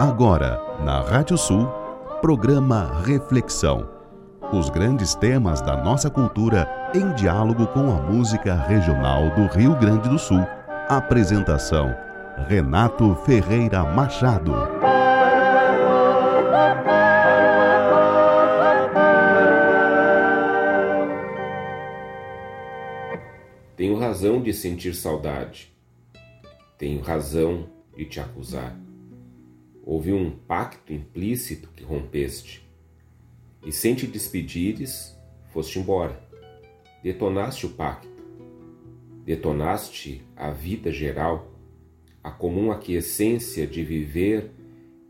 Agora, na Rádio Sul, programa Reflexão. Os grandes temas da nossa cultura em diálogo com a música regional do Rio Grande do Sul. Apresentação: Renato Ferreira Machado. Tenho razão de sentir saudade. Tenho razão de te acusar. Houve um pacto implícito que rompeste. E sem te despedires, foste embora. Detonaste o pacto. Detonaste a vida geral, a comum aquiescência de viver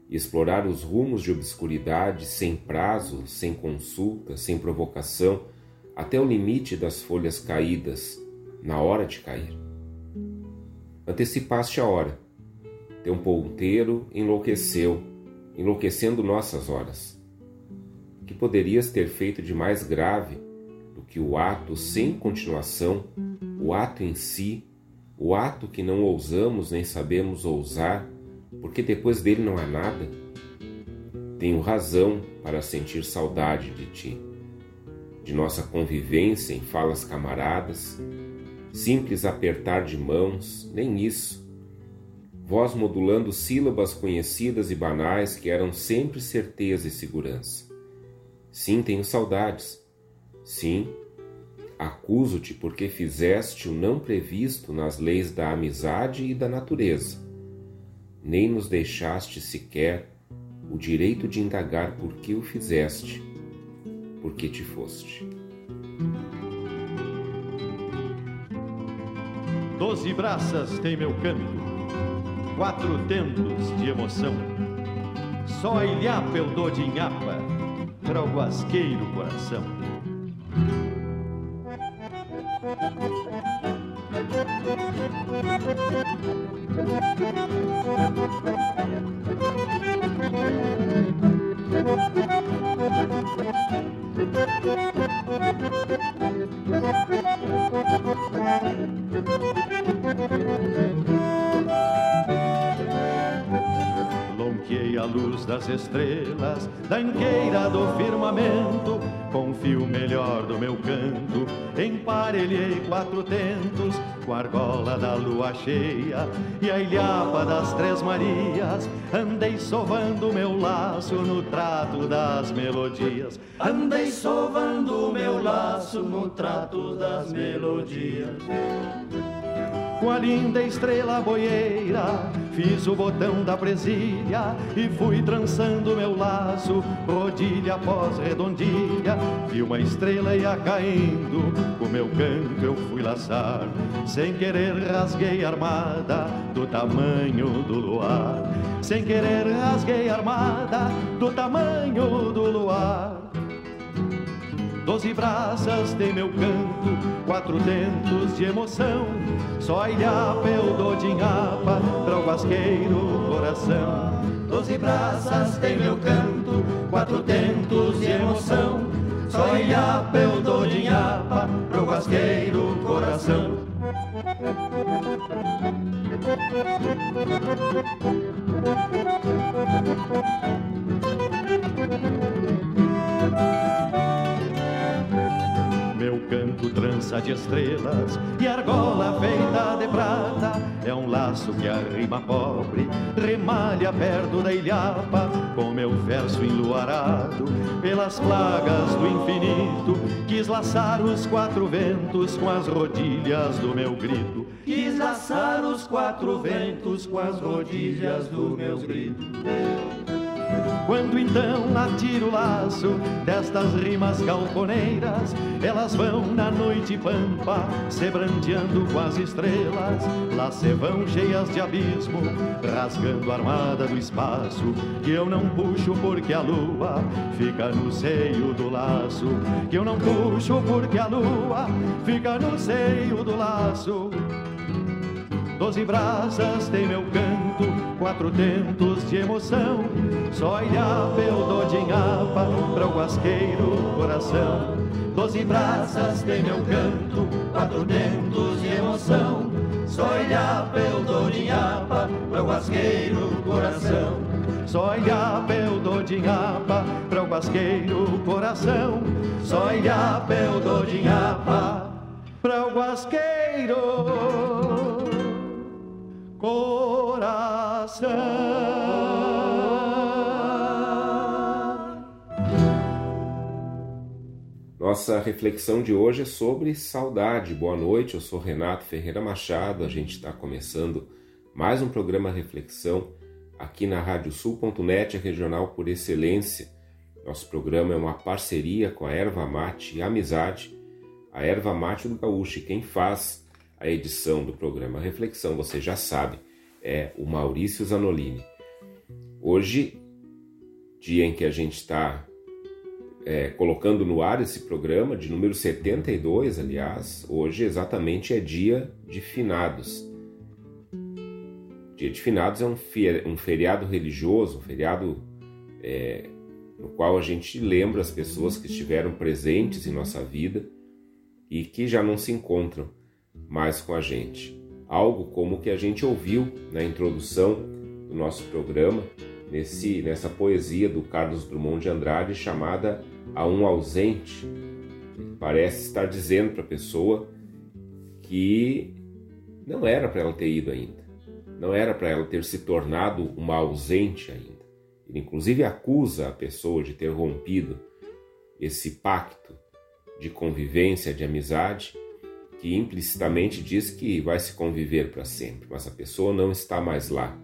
e explorar os rumos de obscuridade sem prazo, sem consulta, sem provocação, até o limite das folhas caídas, na hora de cair. Antecipaste a hora. Teu ponteiro enlouqueceu, enlouquecendo nossas horas. Que poderias ter feito de mais grave do que o ato sem continuação, o ato em si, o ato que não ousamos nem sabemos ousar, porque depois dele não há nada? Tenho razão para sentir saudade de ti, de nossa convivência em falas camaradas, simples apertar de mãos, nem isso. Voz modulando sílabas conhecidas e banais que eram sempre certeza e segurança. Sim, tenho saudades. Sim, acuso-te porque fizeste o não previsto nas leis da amizade e da natureza. Nem nos deixaste sequer o direito de indagar por que o fizeste, por que te foste. Doze braças tem meu canto, quatro tentos de emoção. Só ilhapa eu dou de inhapa para o guasqueiro coração. luz das estrelas, da angueira do firmamento, com o fio melhor do meu canto, emparelhei quatro tentos, com a argola da lua cheia e a ilhapa das três marias, andei sovando meu laço no trato das melodias, andei sovando meu laço no trato das melodias com a linda estrela boieira. Fiz o botão da presilha e fui trançando meu laço, rodilha após redondilha. Vi uma estrela ia caindo, com meu canto eu fui laçar. Sem querer rasguei a armada do tamanho do luar. Sem querer rasguei a armada do tamanho do luar. Doze braças tem meu canto, quatro dentos de emoção. Só ilhapa eu dou de inhapa para o guasqueiro coração. Doze braças tem meu canto, quatro dentos de emoção. Só ilhapa eu dou de inhapa para o guasqueiro coração. Meu canto trança de estrelas e argola feita de prata É um laço que a rima pobre remalha perto da ilhapa Com meu verso enluarado pelas plagas do infinito Quis laçar os quatro ventos com as rodilhas do meu grito Quis laçar os quatro ventos com as rodilhas do meu grito quando então atiro o laço destas rimas galponeiras, elas vão na noite pampa, se brandeando com as estrelas. Lá se vão cheias de abismo, rasgando a armada do espaço, que eu não puxo porque a lua fica no seio do laço. Que eu não puxo porque a lua fica no seio do laço. Doze braças tem meu canto, quatro tentos de emoção. Só ilhapa eu dou de para o guasqueiro coração. Doze braças tem meu canto, quatro tentos de emoção. Só ilhapa eu dou de para o guasqueiro coração. Só ilhapa eu dou dinhapa para o guasqueiro coração. Só ilhapa eu dou dinhapa para o guasqueiro coração. Nossa reflexão de hoje é sobre saudade. Boa noite, eu sou Renato Ferreira Machado. A gente está começando mais um programa Reflexão aqui na Radiosul.net, a regional por excelência. Nosso programa é uma parceria com a Erva Mate e Amizade, a Erva Mate do Gaúcho. Quem faz a edição do programa Reflexão, você já sabe, é o Maurício Zanolini. Hoje, dia em que a gente está é, colocando no ar esse programa, de número 72, aliás, hoje exatamente é dia de finados. Dia de finados é um, um feriado religioso, um feriado é, no qual a gente lembra as pessoas que estiveram presentes em nossa vida e que já não se encontram mais com a gente. Algo como o que a gente ouviu na introdução do nosso programa, nesse, nessa poesia do Carlos Drummond de Andrade chamada a um ausente, parece estar dizendo para a pessoa que não era para ela ter ido ainda, não era para ela ter se tornado uma ausente ainda. Ele, inclusive, acusa a pessoa de ter rompido esse pacto de convivência, de amizade, que implicitamente diz que vai se conviver para sempre, mas a pessoa não está mais lá.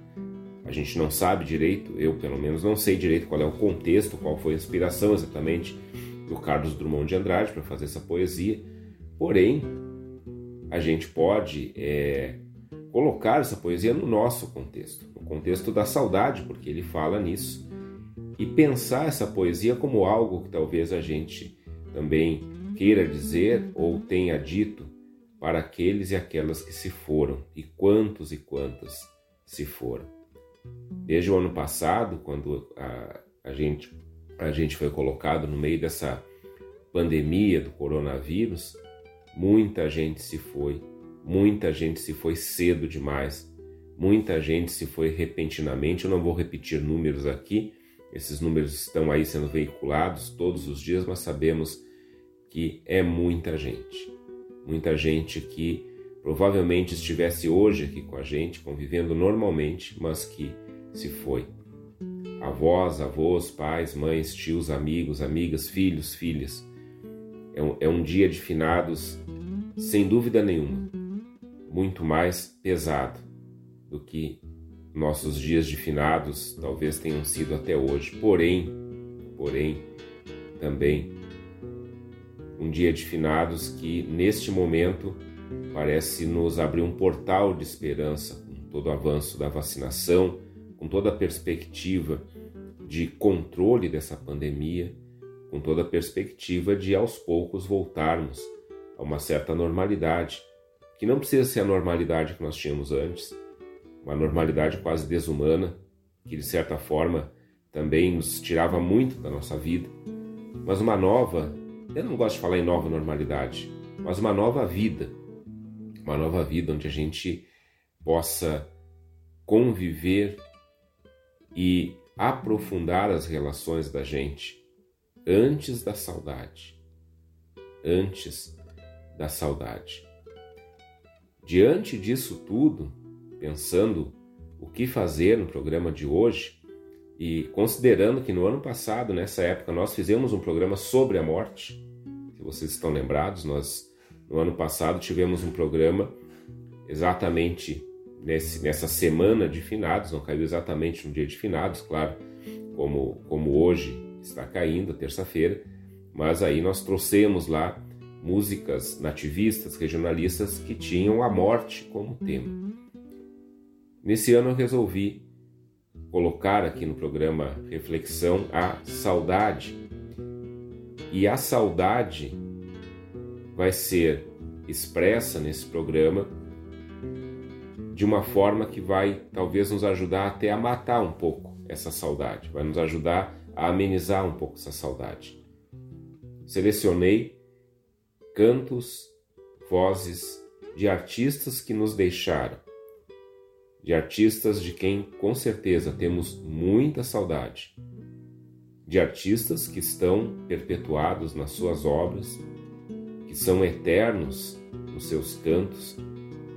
A gente não sabe direito, eu pelo menos não sei direito qual é o contexto, qual foi a inspiração exatamente do Carlos Drummond de Andrade para fazer essa poesia. Porém, a gente pode é, colocar essa poesia no nosso contexto, no contexto da saudade, porque ele fala nisso, e pensar essa poesia como algo que talvez a gente também queira dizer ou tenha dito para aqueles e aquelas que se foram, e quantos e quantas se foram. Desde o ano passado, quando a, a, gente, a gente foi colocado no meio dessa pandemia do coronavírus, muita gente se foi, muita gente se foi cedo demais, muita gente se foi repentinamente. Eu não vou repetir números aqui, esses números estão aí sendo veiculados todos os dias, mas sabemos que é muita gente. Muita gente que provavelmente estivesse hoje aqui com a gente, convivendo normalmente, mas que se foi. Avós, avós, pais, mães, tios, amigos, amigas, filhos, filhas. É um, é um dia de finados, sem dúvida nenhuma, muito mais pesado do que nossos dias de finados talvez tenham sido até hoje. Porém, porém, também um dia de finados que neste momento parece nos abrir um portal de esperança com todo o avanço da vacinação, com toda a perspectiva de controle dessa pandemia, com toda a perspectiva de aos poucos voltarmos a uma certa normalidade, que não precisa ser a normalidade que nós tínhamos antes, uma normalidade quase desumana, que de certa forma também nos tirava muito da nossa vida, mas uma nova, eu não gosto de falar em nova normalidade, mas uma nova vida uma nova vida onde a gente possa conviver e aprofundar as relações da gente antes da saudade. Antes da saudade. Diante disso tudo, pensando o que fazer no programa de hoje e considerando que no ano passado, nessa época, nós fizemos um programa sobre a morte, se vocês estão lembrados, nós no ano passado tivemos um programa exatamente nesse, nessa semana de finados, não caiu exatamente no dia de finados, claro, como, como hoje está caindo, terça-feira, mas aí nós trouxemos lá músicas nativistas, regionalistas que tinham a morte como tema. Nesse ano eu resolvi colocar aqui no programa Reflexão a saudade. E a saudade vai ser expressa nesse programa de uma forma que vai talvez nos ajudar até a matar um pouco essa saudade, vai nos ajudar a amenizar um pouco essa saudade. Selecionei cantos, vozes de artistas que nos deixaram, de artistas de quem com certeza temos muita saudade, de artistas que estão perpetuados nas suas obras, que são eternos nos seus cantos,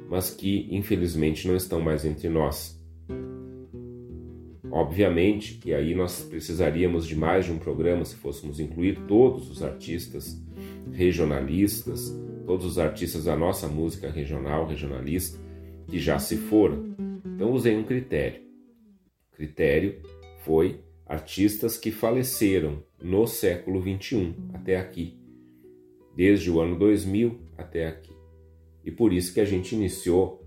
mas que infelizmente não estão mais entre nós. Obviamente que aí nós precisaríamos de mais de um programa se fôssemos incluir todos os artistas regionalistas, todos os artistas da nossa música regional, regionalista, que já se foram. Então usei um critério. O critério foi artistas que faleceram no século 21 até aqui, desde o ano 2000 até aqui. E por isso que a gente iniciou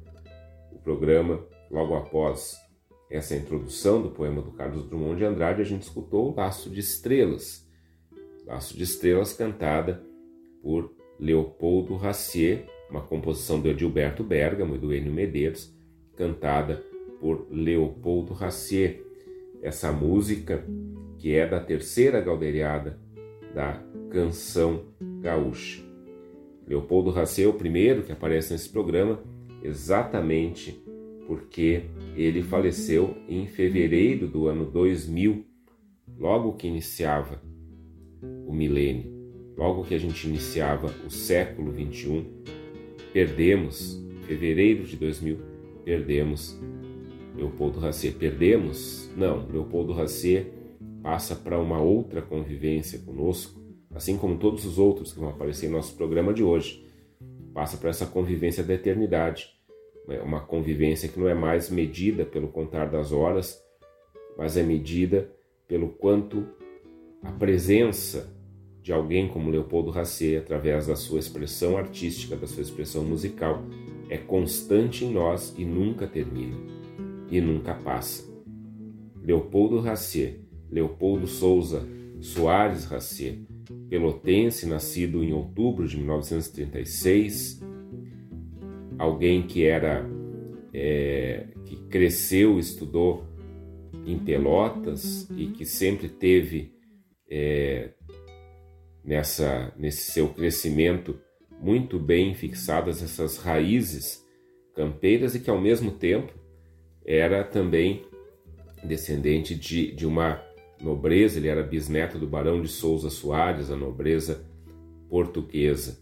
o programa logo após essa introdução do poema do Carlos Drummond de Andrade, a gente escutou o Laço de Estrelas. Laço de Estrelas cantada por Leopoldo Racier, uma composição do Edilberto Bergamo e do Enio Medeiros, cantada por Leopoldo Racier. Essa música que é da terceira galderiada da canção gaúcha. Leopoldo Racier é o primeiro que aparece nesse programa, exatamente porque ele faleceu em fevereiro do ano 2000, logo que iniciava o milênio, logo que a gente iniciava o século 21, perdemos, fevereiro de 2000, perdemos Leopoldo Racier. Perdemos? Não, Leopoldo Racier passa para uma outra convivência conosco, assim como todos os outros que vão aparecer em nosso programa de hoje. Passa para essa convivência da eternidade né, uma convivência que não é mais medida pelo contar das horas, mas é medida pelo quanto a presença de alguém como Leopoldo Racier, através da sua expressão artística, da sua expressão musical, é constante em nós e nunca termina, e nunca passa. Leopoldo Racier, Leopoldo Souza Soares Racier, pelotense, nascido em outubro de 1936, alguém que era é, que cresceu, estudou em Pelotas e que sempre teve é, nessa nesse seu crescimento muito bem fixadas essas raízes campeiras e que ao mesmo tempo era também descendente de, de uma nobreza, ele era bisneto do Barão de Souza Soares, a nobreza portuguesa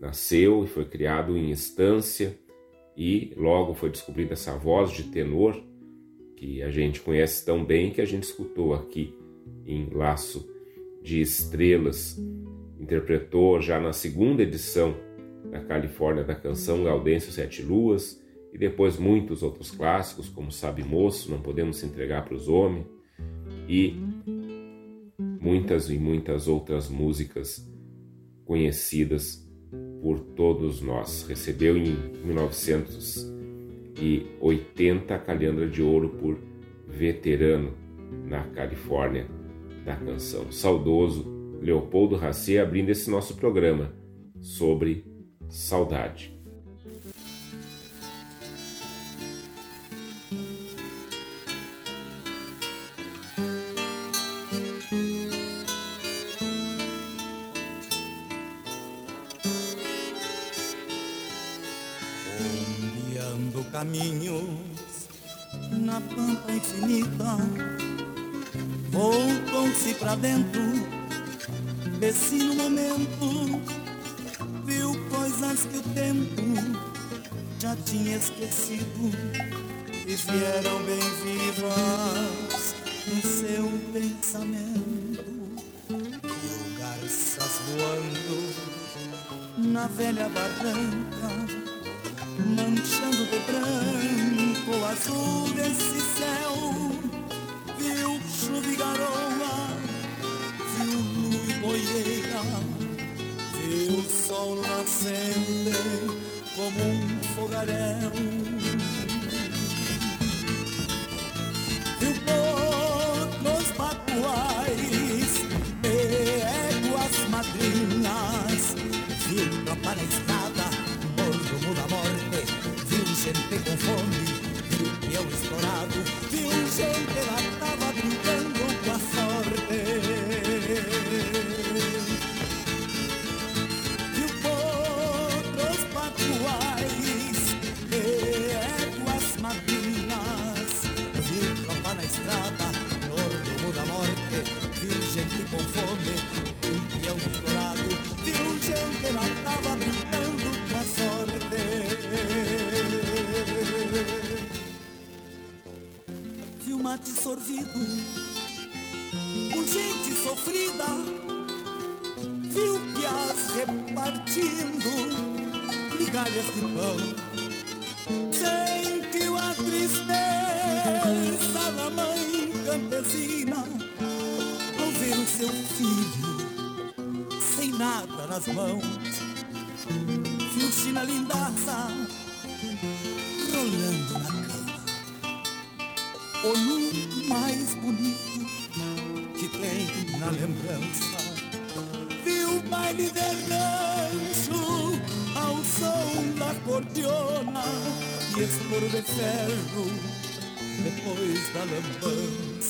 nasceu e foi criado em Estância e logo foi descobrida essa voz de tenor que a gente conhece tão bem que a gente escutou aqui em Laço de Estrelas. Interpretou já na segunda edição da Califórnia da canção Gaudêncio Sete Luas e depois muitos outros clássicos como Sabe Moço, Não Podemos Se Entregar para os Homens e muitas e muitas outras músicas conhecidas por todos nós. Recebeu em 1980 a Calhandra de Ouro por veterano na Califórnia da canção. Saudoso Leopoldo Racê abrindo esse nosso programa sobre saudade. caminhos na pampa infinita voltou-se pra dentro desse momento viu coisas que o tempo já tinha esquecido e vieram bem vivas no seu pensamento viu garças voando na velha barranca manchando de branco o azul desse céu. Como um fogaréu. Rolando na cama. O mais bonito que tem na lembrança. Viu o baile de rancho ao som da cordiona e estouro de ferro depois da lambança.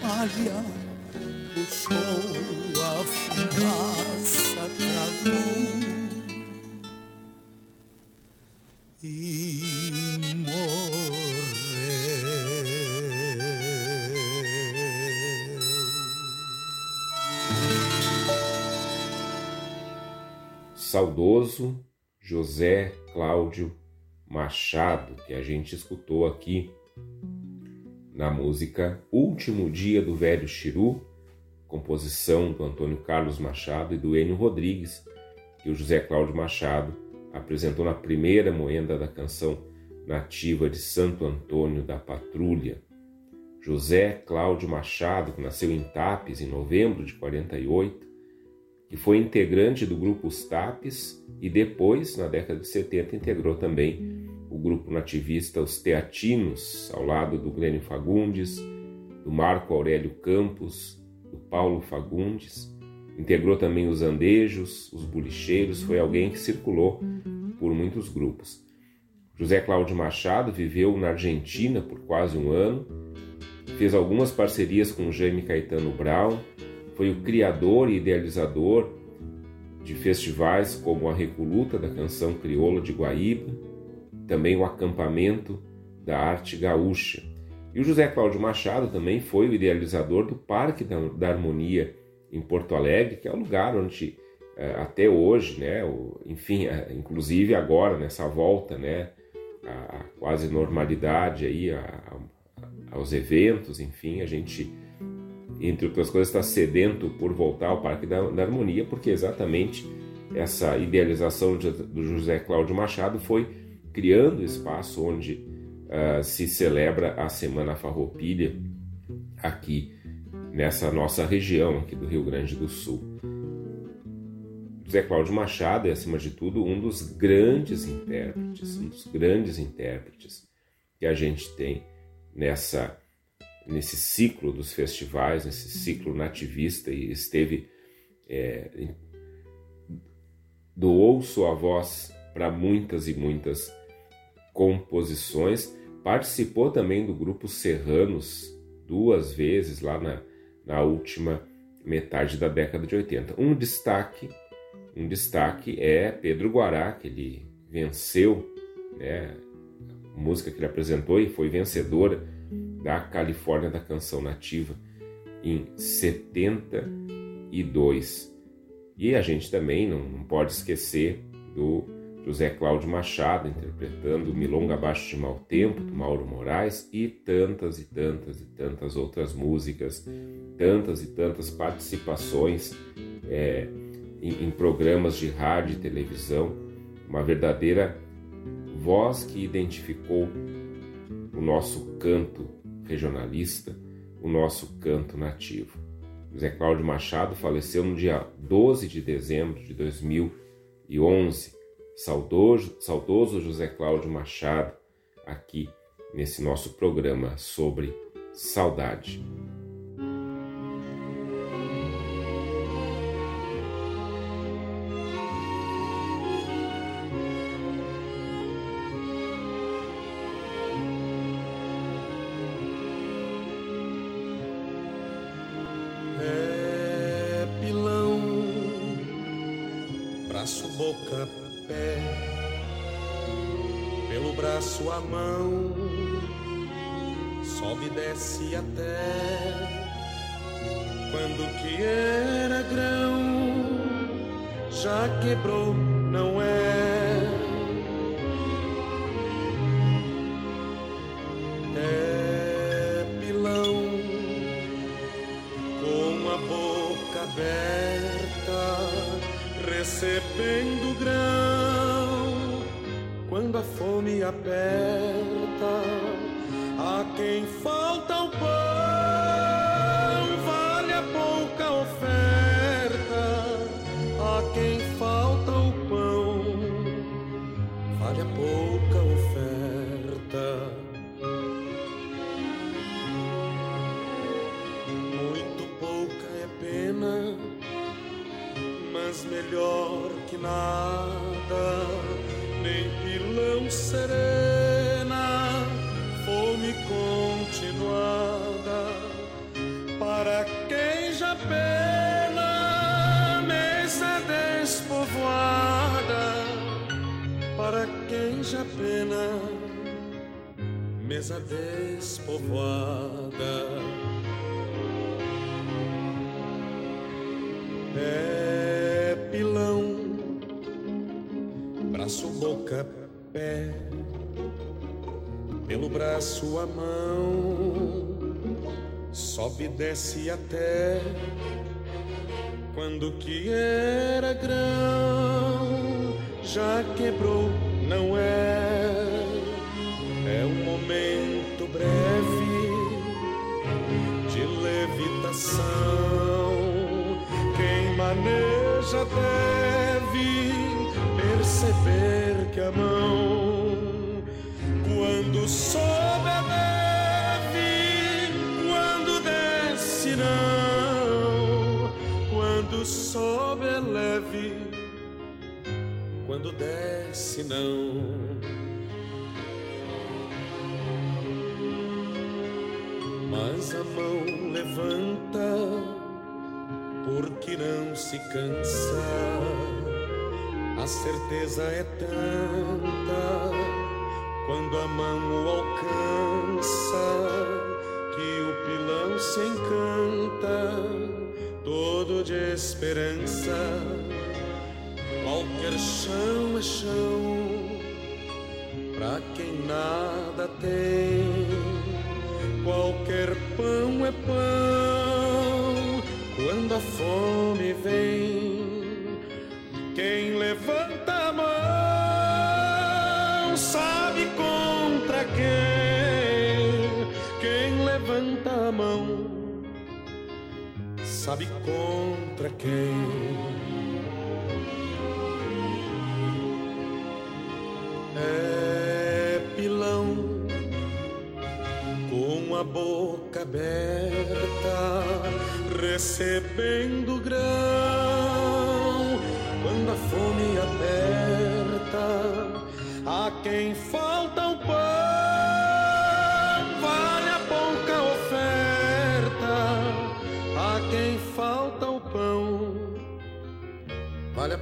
Palha, puxou a fumaça, travou e saudoso José Cláudio Machado, que a gente escutou aqui na música Último Dia do Velho Chiru, composição do Antônio Carlos Machado e do Enio Rodrigues, que o José Cláudio Machado apresentou na primeira moenda da canção nativa de Santo Antônio da Patrulha. José Cláudio Machado, que nasceu em Tapes em novembro de 48, que foi integrante do grupo Os Tapes e depois, na década de 70, integrou também o grupo nativista Os Teatinos, ao lado do Glênio Fagundes, do Marco Aurélio Campos, do Paulo Fagundes. Integrou também os Andejos, os Bulicheiros, foi alguém que circulou por muitos grupos. José Cláudio Machado viveu na Argentina por quase um ano, fez algumas parcerias com Jaime Caetano Brown, foi o criador e idealizador de festivais como a Recoluta da Canção Crioula de Guaíba, também o Acampamento da Arte Gaúcha. E o José Cláudio Machado também foi o idealizador do Parque da, Harmonia em Porto Alegre, que é o lugar onde eh, até hoje, né, enfim, eh, inclusive agora nessa volta, né, a, quase normalidade aí aos eventos, enfim, a gente entre outras coisas, está sedento por voltar ao Parque da, da Harmonia, porque exatamente essa idealização de, do José Cláudio Machado foi criando espaço onde uh, se celebra a Semana Farroupilha aqui nessa nossa região aqui do Rio Grande do Sul. José Cláudio Machado é, acima de tudo, um dos grandes intérpretes, um dos grandes intérpretes que a gente tem nessa nesse ciclo dos festivais, nesse ciclo nativista e esteve é, doou sua voz para muitas e muitas composições, participou também do grupo Serranos duas vezes lá na, na última metade da década de 80. Um destaque, um destaque é Pedro Guará, que ele venceu, né, a música que ele apresentou e foi vencedora da Califórnia da Canção Nativa em 72. E a gente também não, não pode esquecer do José Cláudio Machado interpretando Milonga Abaixo de Mau Tempo, do Mauro Moraes, e tantas e tantas e tantas outras músicas, tantas e tantas participações é, em, em programas de rádio e televisão, uma verdadeira voz que identificou o nosso canto regionalista, o nosso canto nativo. José Cláudio Machado faleceu no dia 12 de dezembro de 2011. Saudoso, saudoso José Cláudio Machado, aqui nesse nosso programa sobre saudade. Braço a mão, sobe e desce até quando que era grão, já quebrou, não é? Sobe e desce até quando que era grão, já quebrou, não é? É um momento breve de levitação. Quem maneja deve perceber que a mão, quando sobe deve, sobe é leve, quando desce não. Mas a mão levanta, porque não se cansa a certeza é tanta quando a mão o alcança que o pilão se encanta de esperança. Qualquer chão é chão pra quem nada tem. Qualquer pão é pão quando a fome vem quem levanta sabe contra quem. É pilão com a boca aberta, recebendo grão quando a fome aperta, a quem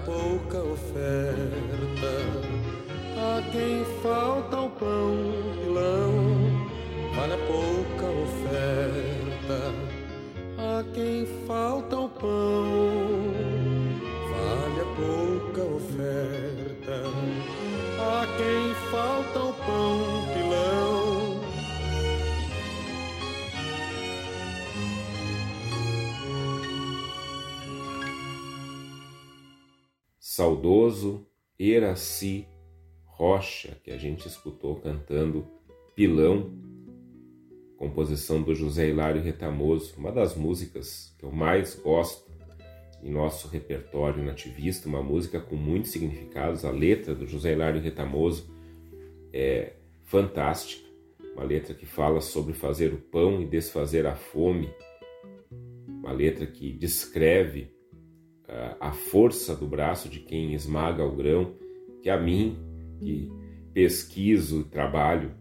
pouca oferta. A quem falta o pão, Saudoso Eraci Rocha, que a gente escutou cantando Pilão, composição do José Hilário Retamoso, uma das músicas que eu mais gosto em nosso repertório nativista, uma música com muitos significados. A letra do José Hilário Retamoso é fantástica, uma letra que fala sobre fazer o pão e desfazer a fome, uma letra que descreve a força do braço de quem esmaga o grão, que a mim, que pesquiso e trabalho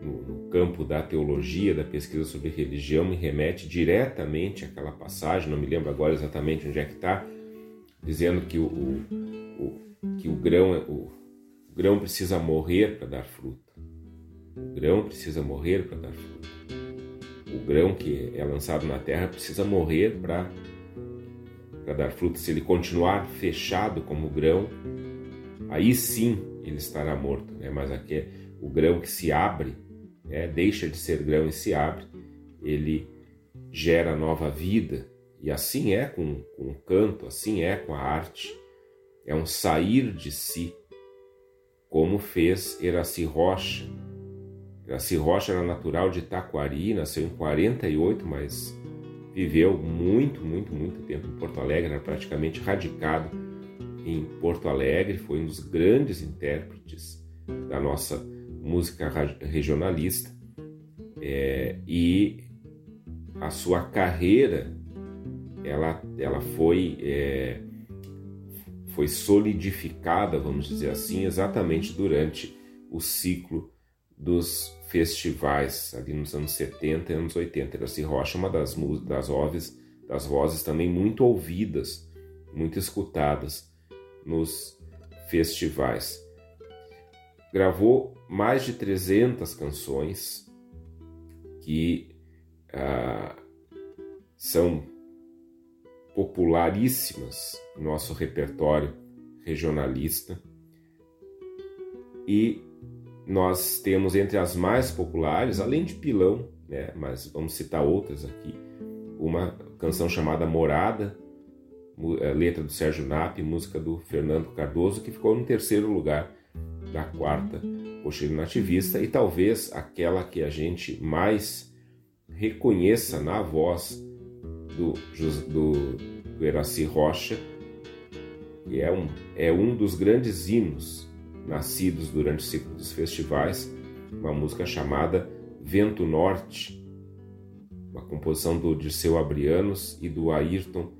no, campo da teologia, da pesquisa sobre religião, me remete diretamente àquela passagem, não me lembro agora exatamente onde é que está, dizendo que o, o, o, que o grão, é, o, o grão precisa morrer para dar fruta. O grão precisa morrer para dar fruta. O grão que é lançado na terra precisa morrer para dar fruta. Se ele continuar fechado como grão, aí sim ele estará morto. Né? Mas aqui é o grão que se abre, né? deixa de ser grão e se abre, ele gera nova vida. E assim é com, com o canto, assim é com a arte. É um sair de si, como fez Eraci Rocha. Eraci Rocha era natural de Taquari, nasceu em 48, mas viveu muito, muito, muito tempo em Porto Alegre, era praticamente radicado em Porto Alegre, foi um dos grandes intérpretes da nossa música regionalista é, e a sua carreira ela, ela foi, é, foi solidificada, vamos dizer assim, exatamente durante o ciclo dos festivais, ali nos anos 70 e anos 80. Iraci Rocha é uma das, das, vozes, das vozes também muito ouvidas, muito escutadas nos festivais. Gravou mais de 300 canções que ah, são popularíssimas no nosso repertório regionalista e nós temos entre as mais populares, além de Pilão, né, mas vamos citar outras aqui, uma canção chamada Morada, eh, letra do Sérgio Nap, música do Fernando Cardoso, que ficou no terceiro lugar da quarta cocheira nativista e talvez aquela que a gente mais reconheça na voz do, do, do Eraci Rocha, que é um, é um dos grandes hinos nascidos durante o ciclo dos festivais, uma música chamada Vento Norte, uma composição do Dirceu Abrianos e do Ayrton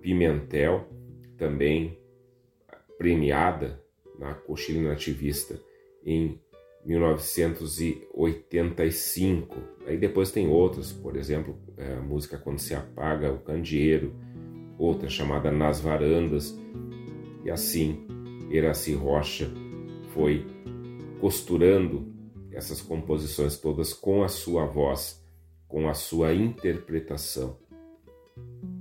Pimentel, também premiada na Cochilha Nativista em 1985. Aí depois tem outras, por exemplo, é, a música Quando Se Apaga, O Candeeiro, outra chamada Nas Varandas, e assim Iraci Rocha foi costurando essas composições todas com a sua voz, com a sua interpretação,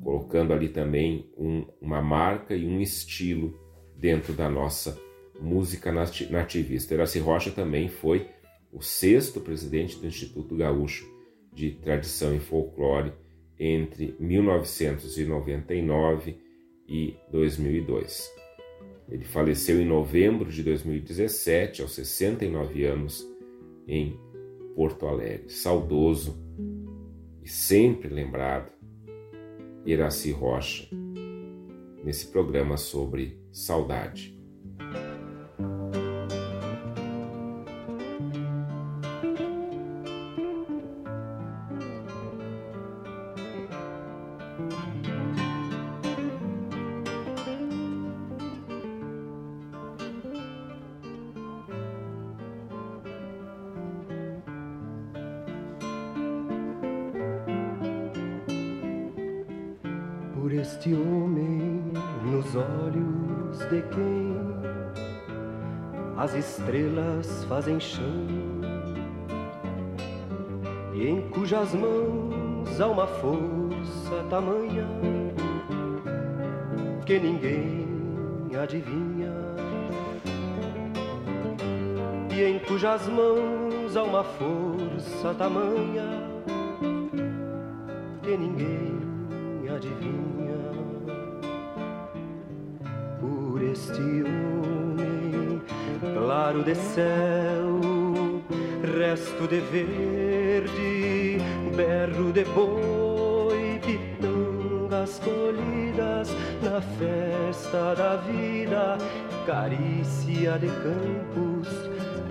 colocando ali também um, uma marca e um estilo dentro da nossa música nativista. Iraci Rocha também foi o sexto presidente do Instituto Gaúcho de Tradição e Folclore entre 1999 e 2002. Ele faleceu em novembro de 2017, aos 69 anos, em Porto Alegre. Saudoso e sempre lembrado, Iraci Rocha, nesse programa sobre saudade. Fazem chão e em cujas mãos há uma força tamanha que ninguém adivinha. E em cujas mãos há uma força tamanha de céu resto de verde, berro de boi, pitangas colhidas na festa da vida, carícia de campos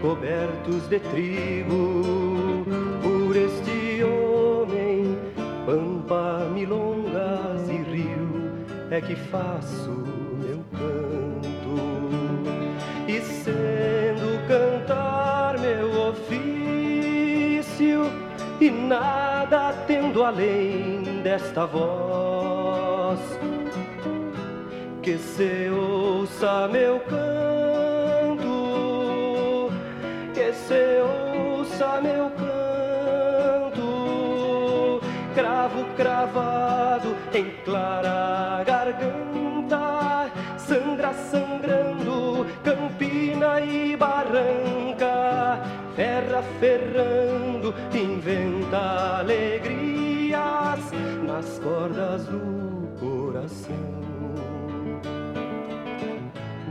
cobertos de trigo. Por este homem, pampa, milongas e rio é que faço tendo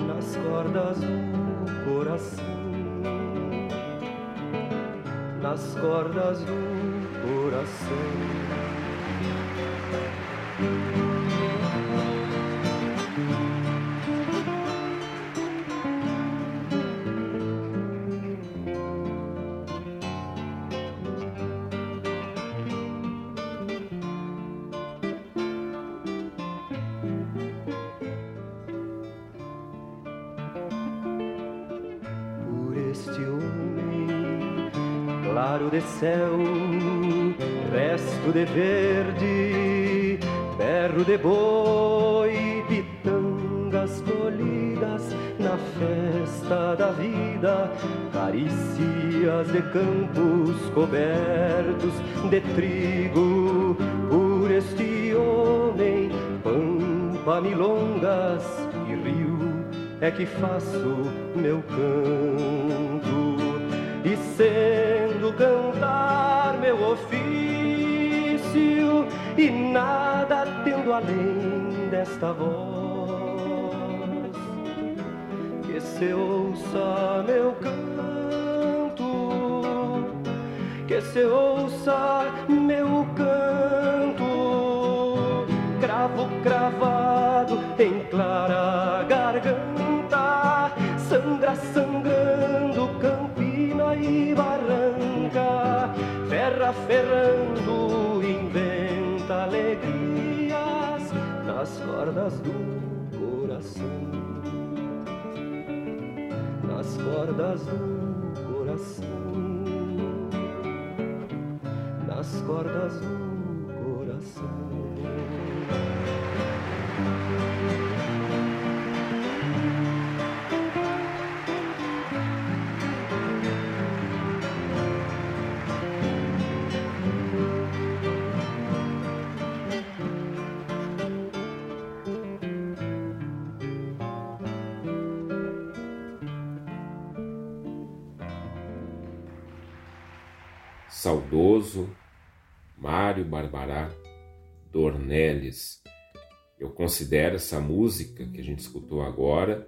nas cordas do coração, nas cordas do coração. De céu, resto de verde, berro de boi, pitangas colhidas na festa da vida, carícias de campos cobertos de trigo, por este homem, pampa, milongas e rio é que faço meu canto. E sendo cantar meu ofício e nada tendo além desta voz. Que se ouça meu canto que se ouça meu canto. Cravo cravado em clara nas cordas do coração, nas cordas do coração, nas cordas do coração. Saudoso Mário Barbará Dornelles. Eu considero essa música que a gente escutou agora,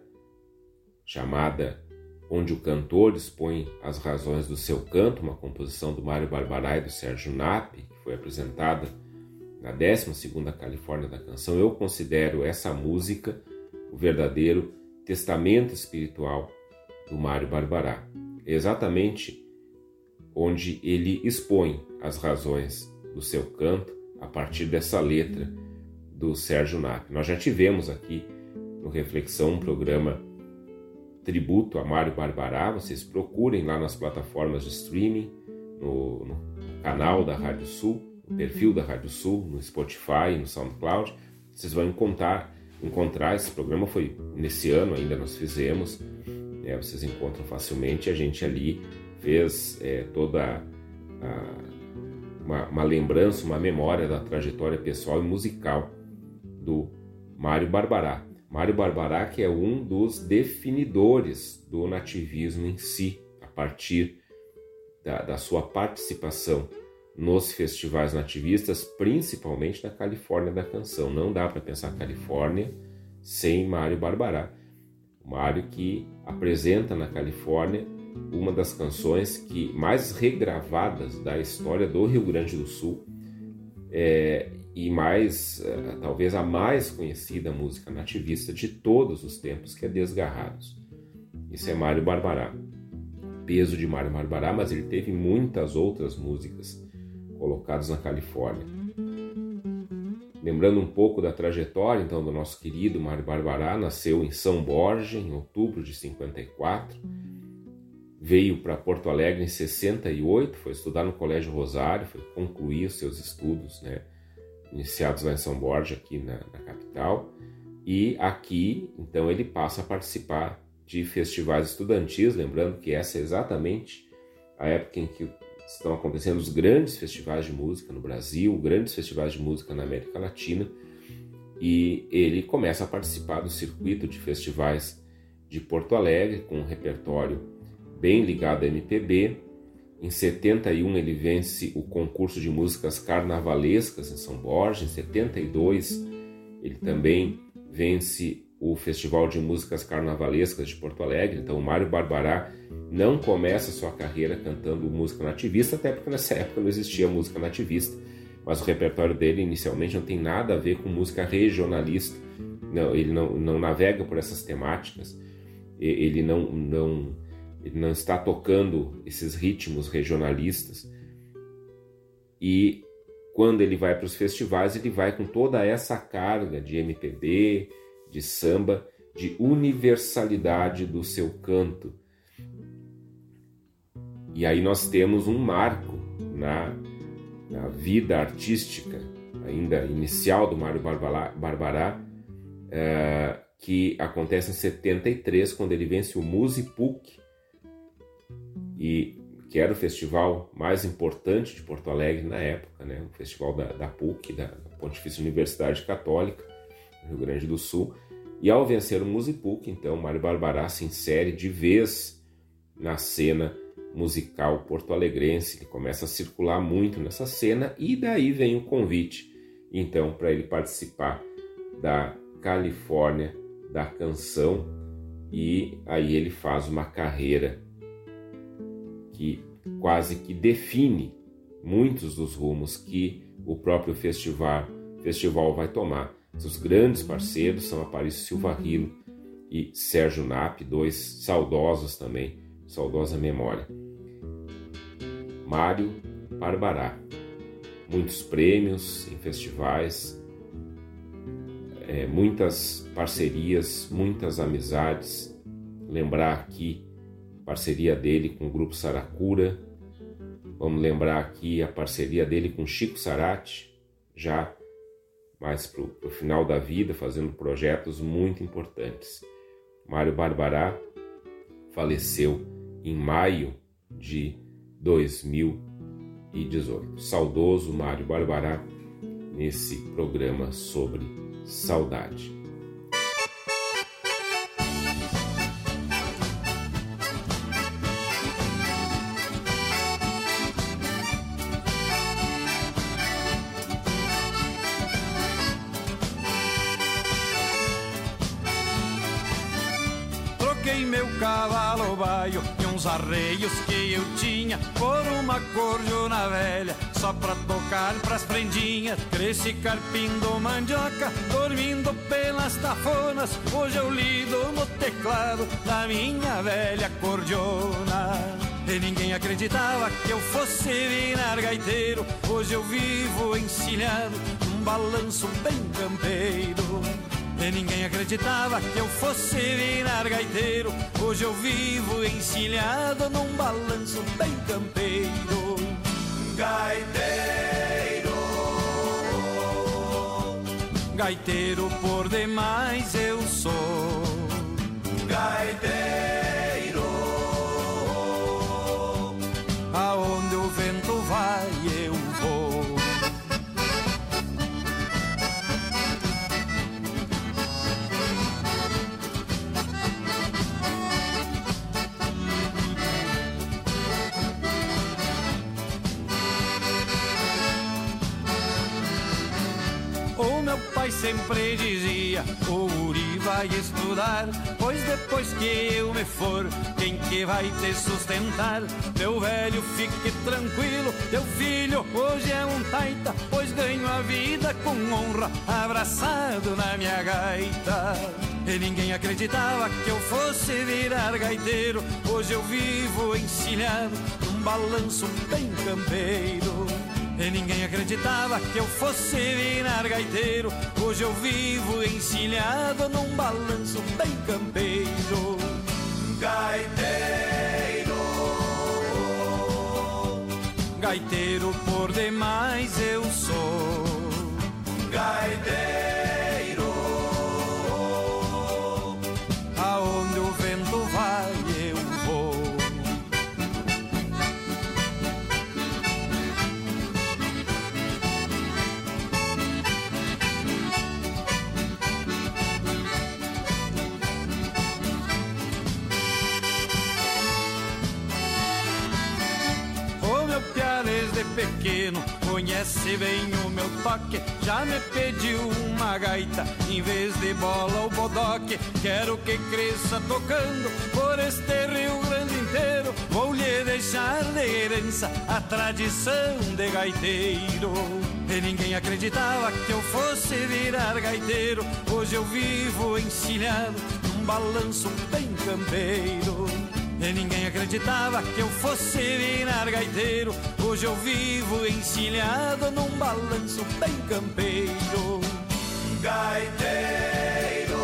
chamada Onde o Cantor Expõe as Razões do Seu Canto, uma composição do Mário Barbará e do Sérgio Napi, que foi apresentada na 12ª Califórnia da Canção. Eu considero essa música o verdadeiro testamento espiritual do Mário Barbará. É exatamente onde ele expõe as razões do seu canto a partir dessa letra do Sérgio Nap. Nós já tivemos aqui no Reflexão um programa tributo a Mário Barbará. Vocês procurem lá nas plataformas de streaming, no, no canal da Rádio Sul, no perfil da Rádio Sul, no Spotify, no SoundCloud. Vocês vão encontrar, encontrar esse programa. Foi nesse ano ainda nós fizemos. É, vocês encontram facilmente a gente ali fez é, toda a, uma, uma, lembrança, uma memória da trajetória pessoal e musical do Mário Barbará. Mário Barbará que é um dos definidores do nativismo em si, a partir da, da sua participação nos festivais nativistas, principalmente na Califórnia da Canção. Não dá para pensar Califórnia sem Mário Barbará. Mário que apresenta na Califórnia uma das canções que mais regravadas da história do Rio Grande do Sul é, e mais é, talvez a mais conhecida música nativista de todos os tempos que é Desgarrados. Isso é Mário Barbará. Peso de Mário Barbará, mas ele teve muitas outras músicas colocadas na Califórnia. Lembrando um pouco da trajetória então do nosso querido Mário Barbará, nasceu em São Borja em outubro de 54 veio para Porto Alegre em 68, foi estudar no Colégio Rosário, foi concluir seus estudos, né, iniciados lá em São Borja, aqui na, na capital, E aqui, então, ele passa a participar de festivais estudantis, lembrando que essa é exatamente a época em que estão acontecendo os grandes festivais de música no Brasil, grandes festivais de música na América Latina, e ele começa a participar do circuito de festivais de Porto Alegre, com um repertório bem ligado à MPB. Em 71 ele vence o concurso de músicas carnavalescas em São Borja, em 72 ele também vence o Festival de Músicas Carnavalescas de Porto Alegre. Então, o Mário Barbará não começa sua carreira cantando música nativista, até porque nessa época não existia música nativista, mas o repertório dele inicialmente não tem nada a ver com música regionalista. Não, ele não, não navega por essas temáticas, ele não, não, ele não está tocando esses ritmos regionalistas. E quando ele vai para os festivais, ele vai com toda essa carga de MPB, de samba, de universalidade do seu canto. E aí nós temos um marco na, na vida artística, ainda inicial do Mário Barbará, é, que acontece em 73, quando ele vence o Musipuc, e que era o festival mais importante de Porto Alegre na época, né? o festival da, da PUC, da Pontifícia Universidade Católica, Rio Grande do Sul. E ao vencer o Musipuc, então, Mário Barbará se insere de vez na cena musical porto-alegrense. Ele começa a circular muito nessa cena e daí vem o convite, então, para ele participar da Califórnia da canção e aí ele faz uma carreira que quase que define muitos dos rumos que o próprio festival, festival vai tomar. Seus grandes parceiros são Aparício Silva Rilo e Sérgio Nap, dois saudosos também, saudosa memória. Mário Barbará, muitos prêmios em festivais, é, muitas parcerias, muitas amizades. Lembrar aqui parceria dele com o grupo Saracura. Vamos lembrar aqui a parceria dele com Chico Sarati, já mais para o final da vida, fazendo projetos muito importantes. Mário Barbará faleceu em maio de 2018. Saudoso Mário Barbará nesse programa sobre saudade. Arreios que eu tinha por uma corjona velha, só pra tocar pras prendinhas. Cresci carpindo mandioca, dormindo pelas tafonas. Hoje eu lido no teclado da minha velha cordiona. E ninguém acreditava que eu fosse virar gaiteiro. Hoje eu vivo encilhado num balanço bem campeiro. E ninguém acreditava que eu fosse virar gaiteiro. Hoje eu vivo encilhado num balanço bem campeiro. Gaiteiro, gaiteiro por demais eu sou. Gaiteiro. pai sempre dizia: O Uri vai estudar, pois depois que eu me for, quem que vai te sustentar? Meu velho, fique tranquilo, teu filho hoje é um taita, pois ganho a vida com honra, abraçado na minha gaita. E ninguém acreditava que eu fosse virar gaiteiro. Hoje eu vivo encilhado num balanço bem campeiro. E ninguém acreditava que eu fosse virar gaiteiro. Hoje eu vivo encilhado num balanço bem campeiro. Gaiteiro, gaiteiro por demais conhece bem o meu toque. Já me pediu uma gaita em vez de bola ou bodoque. Quero que cresça tocando por este Rio Grande inteiro. Vou lhe deixar de herança a tradição de gaiteiro. E ninguém acreditava que eu fosse virar gaiteiro. Hoje eu vivo encilhado num balanço bem campeiro. E ninguém acreditava que eu fosse virar gaiteiro. Hoje eu vivo encilhado num balanço bem campeiro. Gaiteiro,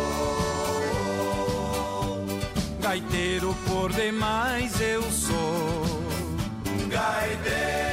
gaiteiro por demais eu sou. Gaiteiro.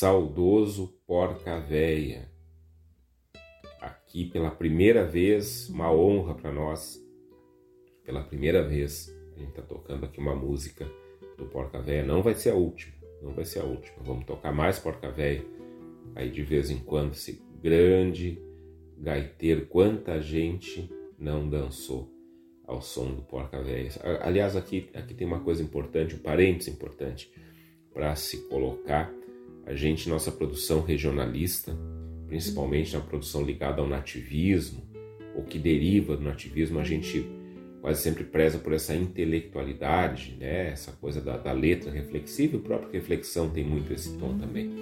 Saudoso Porca Véia. Aqui pela primeira vez, uma honra para nós. Pela primeira vez, a gente está tocando aqui uma música do Porca Véia. Não vai ser a última, não vai ser a última. Vamos tocar mais Porca Véia aí de vez em quando. Esse grande gaiteiro, quanta gente não dançou ao som do Porca Véia. Aliás, aqui, aqui tem uma coisa importante, um parênteses importante para se colocar a gente, nossa produção regionalista, principalmente na produção ligada ao nativismo, ou que deriva do nativismo, a gente quase sempre preza por essa intelectualidade, né? essa coisa da, da letra reflexiva, a própria reflexão tem muito esse tom também.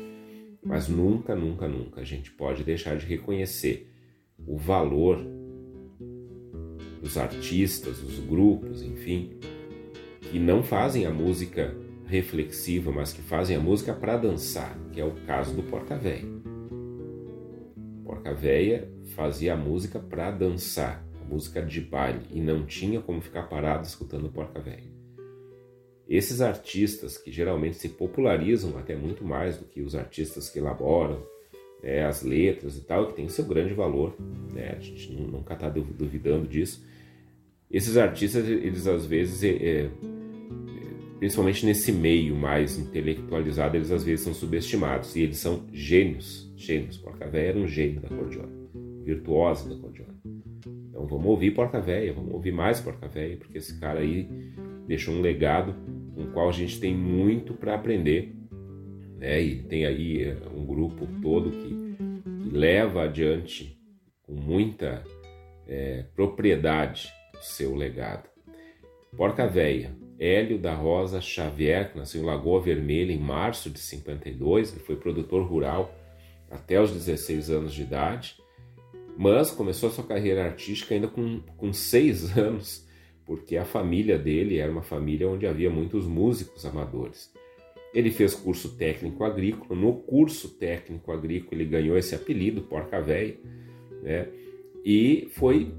Mas nunca, nunca, nunca a gente pode deixar de reconhecer o valor dos artistas, dos grupos, enfim, que não fazem a música reflexiva, mas que fazem a música para dançar, que é o caso do Porca Véia. Porca Véia fazia a música para dançar, a música de baile, e não tinha como ficar parado escutando Porca Véia. Esses artistas que geralmente se popularizam até muito mais do que os artistas que elaboram né, as letras e tal, que tem seu grande valor, né, a gente nunca está duvidando disso. Esses artistas, eles às vezes é, principalmente nesse meio mais intelectualizado, eles às vezes são subestimados. E eles são gênios, gênios. Porca Véia era um gênio da cordiona, virtuoso da cordiona. Então vamos ouvir Porca Véia, vamos ouvir mais Porca Véia, porque esse cara aí deixou um legado com o qual a gente tem muito para aprender. Né? E tem aí eh, um grupo todo que, leva adiante com muita é, propriedade o seu legado. Porca Véia, Hélio da Rosa Xavier, que nasceu em Lagoa Vermelha em março de 52, ele foi produtor rural até os 16 anos de idade, mas começou a sua carreira artística ainda com, com seis anos, porque a família dele era uma família onde havia muitos músicos amadores. Ele fez curso técnico agrícola, no curso técnico agrícola ele ganhou esse apelido, Porca Véia, né? e foi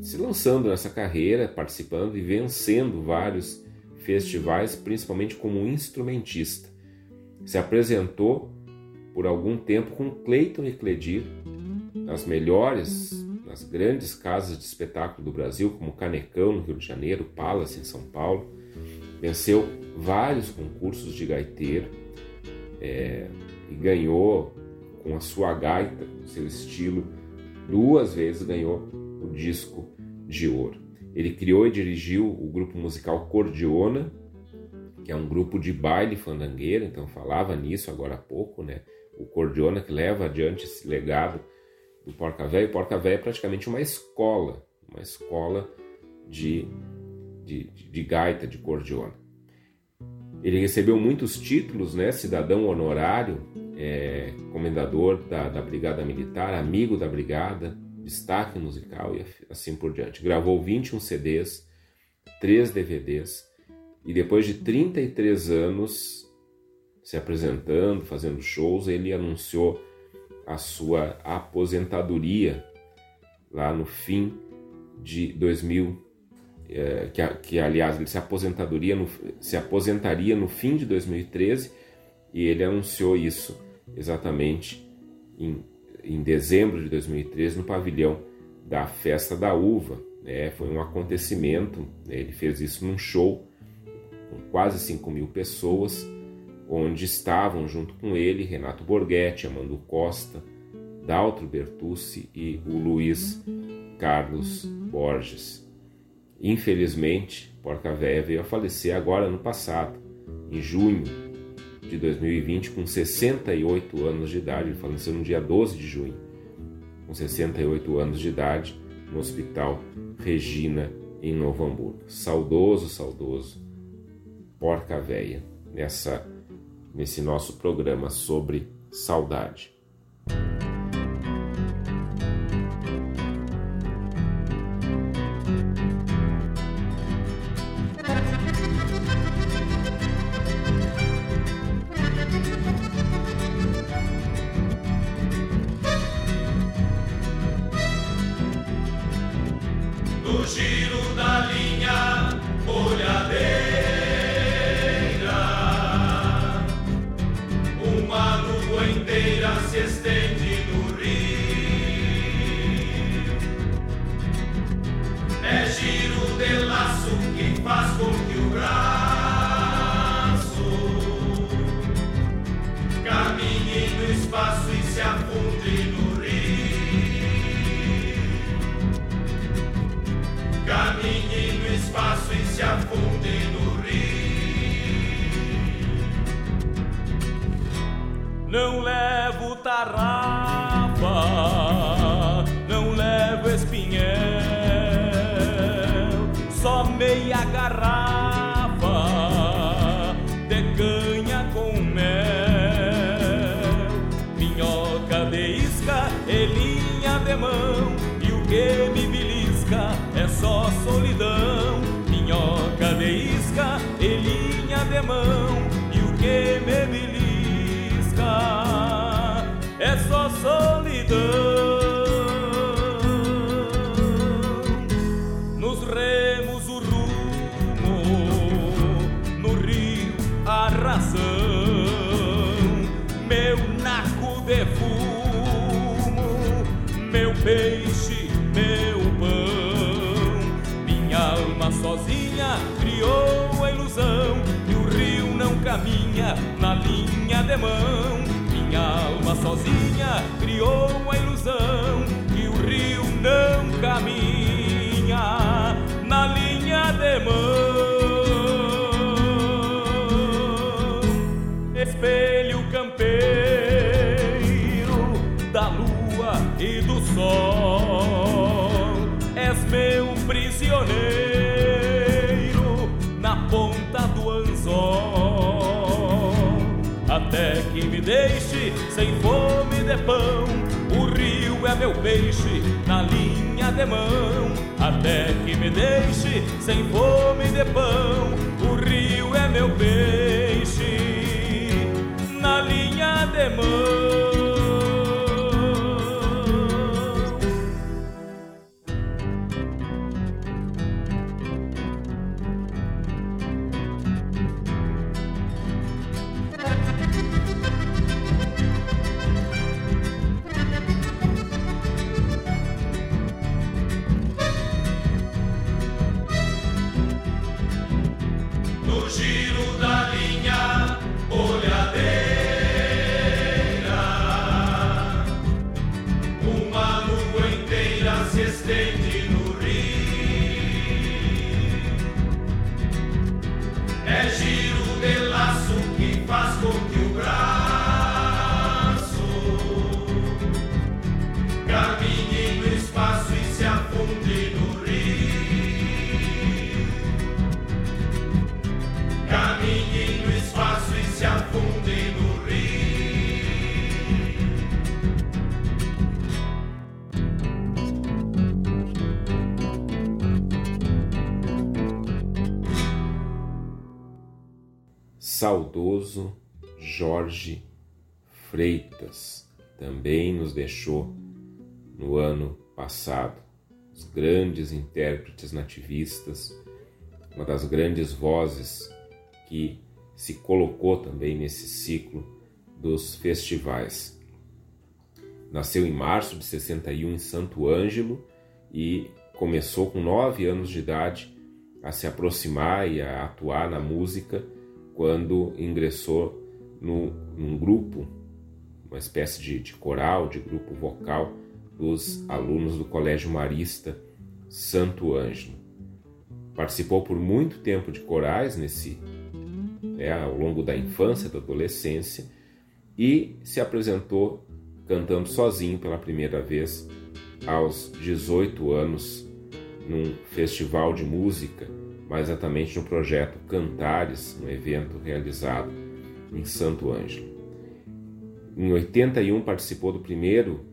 se lançando nessa carreira, participando e vencendo vários festivais, principalmente como instrumentista. Se apresentou por algum tempo com Cleiton e Cledir nas melhores, nas grandes casas de espetáculo do Brasil, como Canecão no Rio de Janeiro, Palace em São Paulo. Venceu vários concursos de gaiteiro é, e ganhou com a sua gaita, seu estilo, duas vezes ganhou o disco de ouro. Ele criou e dirigiu o grupo musical Cordiona, que é um grupo de baile fandangueiro, então falava nisso agora há pouco, né? O Cordiona que leva adiante esse legado do Porca Véia. O Porca Véia é praticamente uma escola, uma escola de, de, de gaita, de cordiona. Ele recebeu muitos títulos, né? Cidadão honorário, é, comendador da, da Brigada Militar, amigo da Brigada, destaque musical e assim por diante. Gravou 21 CDs, 3 DVDs e depois de 33 anos se apresentando, fazendo shows, ele anunciou a sua aposentadoria lá no fim de 2000, é, que, que aliás ele se aposentadoria no, se aposentaria no fim de 2013 e ele anunciou isso exatamente em em dezembro de 2013 no pavilhão da Festa da Uva. Né? Foi um acontecimento, né? ele fez isso num show com quase 5 mil pessoas, onde estavam junto com ele Renato Borghetti, Amando Costa, Daltro Bertucci e o Luiz Carlos Borges. Infelizmente, Porca Véia veio a falecer agora no passado, em junho de 2020, com 68 anos de idade. Ele faleceu no dia 12 de junho, com 68 anos de idade, no Hospital Regina, em Novo Hamburgo. Saudoso, saudoso Porca Véia, nessa, nesse nosso programa sobre saudade. sozinha na linha de mão. Minha alma sozinha criou a ilusão que o rio não deixe sem fome de pão. O rio é meu peixe na linha de mão. Até que me deixe sem fome de pão. O rio é meu peixe na linha de mão. Saudoso Jorge Freitas também nos deixou no ano passado. Os grandes intérpretes nativistas, uma das grandes vozes que se colocou também nesse ciclo dos festivais. Nasceu em março de 61 em Santo Ângelo e começou com nove anos de idade a se aproximar e a atuar na música quando ingressou no, num grupo, uma espécie de, de coral, de grupo vocal dos alunos do Colégio Marista Santo Ângelo. Participou por muito tempo de corais nesse né, ao longo da infância, da adolescência e se apresentou cantando sozinho pela primeira vez aos 18 anos num festival de música, mais exatamente no projeto Cantares, um evento realizado em Santo Ângelo. Em 81 participou do primeiro,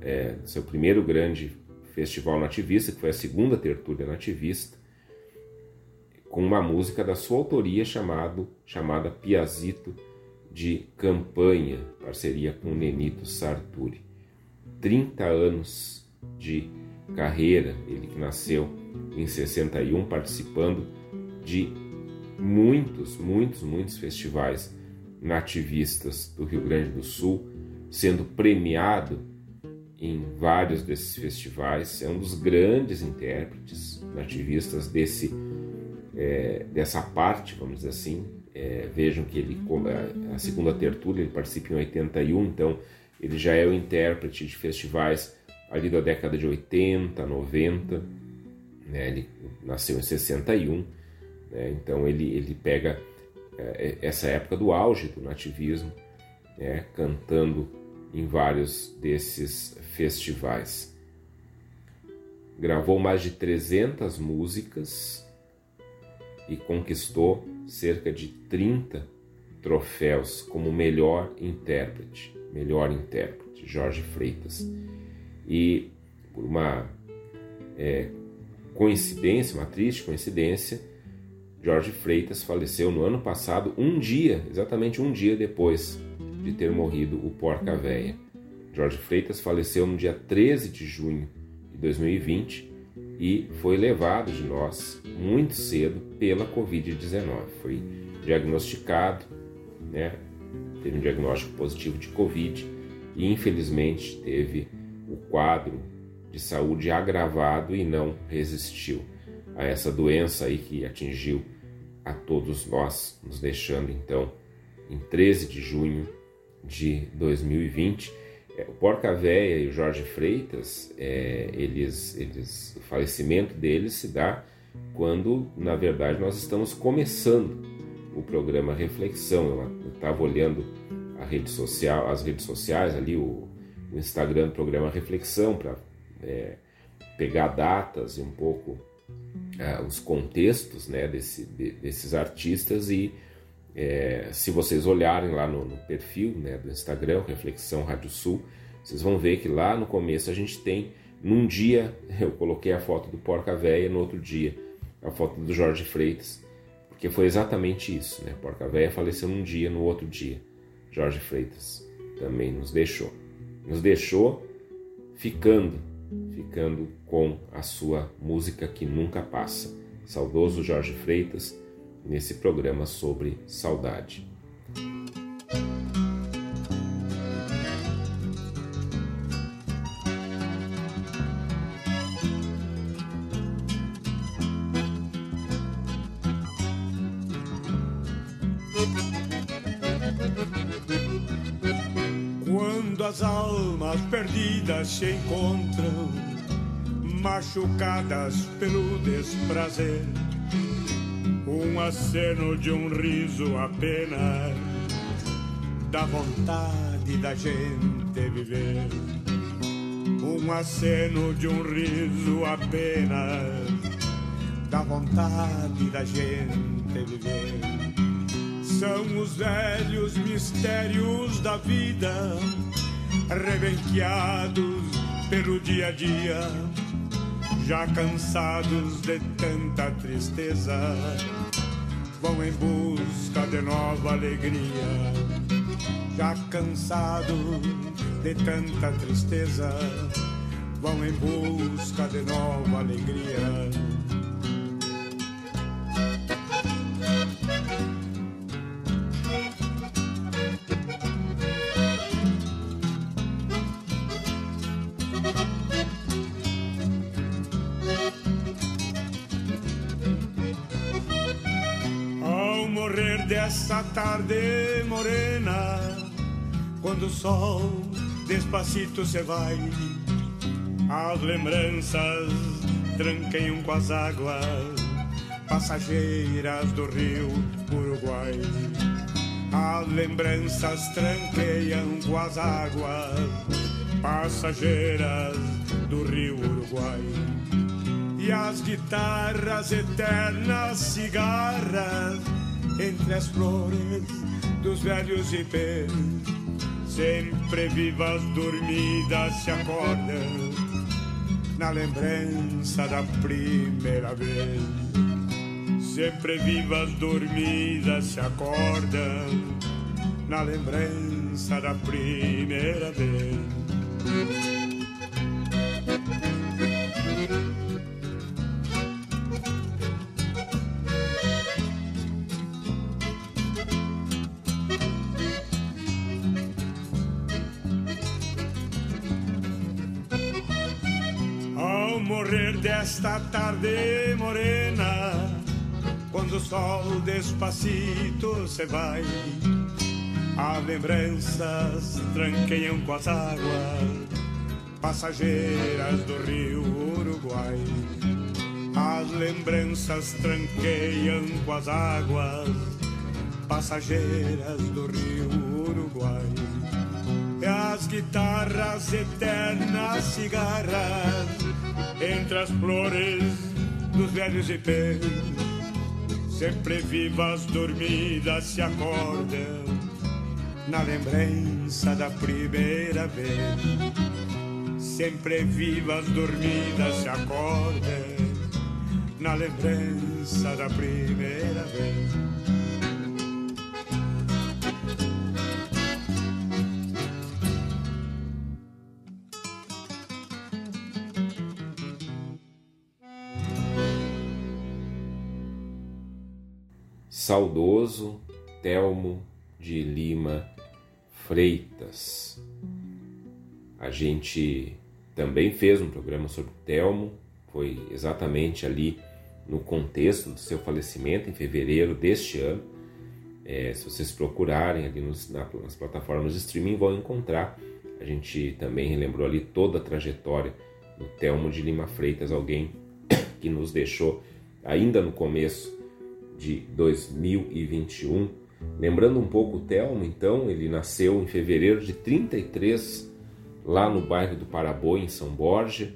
é, seu primeiro grande festival nativista, que foi a segunda tertúlia nativista, com uma música da sua autoria chamado, chamada Piazito de Campanha, parceria com Nenito Sarturi. 30 anos de carreira, ele que nasceu em 61, participando de muitos, muitos, muitos festivais nativistas do Rio Grande do Sul, sendo premiado em vários desses festivais. É um dos grandes intérpretes nativistas desse, é, dessa parte, vamos dizer assim. É, vejam que ele, a segunda tertúlia, ele participa em 81, então ele já é o intérprete de festivais ali da década de 80, 90, né? ele nasceu em 61, né? então ele, ele pega é, essa época do auge do nativismo, né? cantando em vários desses festivais. Gravou mais de 300 músicas e conquistou cerca de 30 troféus como melhor intérprete, melhor intérprete, Jorge Freitas. E por uma é, coincidência, uma triste coincidência, Jorge Freitas faleceu no ano passado, um dia, exatamente um dia depois de ter morrido o Porca Véia. Jorge Freitas faleceu no dia 13 de junho de 2020 e foi levado de nós muito cedo pela Covid-19. Foi diagnosticado, né, teve um diagnóstico positivo de Covid e infelizmente teve o quadro de saúde agravado e não resistiu a essa doença aí que atingiu a todos nós, nos deixando então em 13 de junho de 2020. É, o Porca Véia e o Jorge Freitas, é, eles, eles, o falecimento deles se dá quando, na verdade, nós estamos começando o programa Reflexão. Eu estava olhando a rede social, as redes sociais ali, o, o Instagram do programa Reflexão para é, pegar datas e um pouco é, os contextos né, desse, de, desses artistas e é, se vocês olharem lá no, no perfil né, do Instagram, Reflexão Rádio Sul, vocês vão ver que lá no começo a gente tem, num dia eu coloquei a foto do Porca Véia, no outro dia a foto do Jorge Freitas, porque foi exatamente isso, né? Porca Véia faleceu num dia, no outro dia Jorge Freitas também nos deixou nos deixou ficando, ficando com a sua música que nunca passa. Saudoso Jorge Freitas, nesse programa sobre saudade. Se encontram, machucadas pelo desprazer. Um aceno de um riso apenas, da vontade da gente viver. Um aceno de um riso apenas, da vontade da gente viver. São os velhos mistérios da vida rebenqueados pelo dia a dia, já cansados de tanta tristeza, vão em busca de nova alegria. Já cansados de tanta tristeza, vão em busca de nova alegria. Dessa tarde morena, quando o sol despacito se vai, as lembranças tranqueiam com as águas passageiras do rio Uruguai. As lembranças tranqueiam com as águas passageiras do rio Uruguai. E as guitarras eternas cigarras entre as flores dos velhos ipês. Sempre vivas dormidas se acordam na lembrança da primeira vez. Sempre vivas dormidas se acordam na lembrança da primeira vez. Sol despacito se vai, as lembranças tranqueiam com as águas passageiras do rio Uruguai. As lembranças tranqueiam com as águas passageiras do rio Uruguai. E as guitarras eternas cigarras entre as flores dos velhos ipês. Sempre vivas dormidas se acordam na lembrança da primeira vez. Sempre vivas dormidas se acordam na lembrança da primeira vez. Saudoso Telmo de Lima Freitas. A gente também fez um programa sobre Telmo, foi exatamente ali no contexto do seu falecimento em fevereiro deste ano. É, se vocês procurarem ali nos, nas plataformas de streaming vão encontrar. A gente também relembrou ali toda a trajetória do Telmo de Lima Freitas, alguém que nos deixou ainda no começo de 2021. Lembrando um pouco o Telmo, então, ele nasceu em fevereiro de 33, lá no bairro do Paraboi, em São Borja.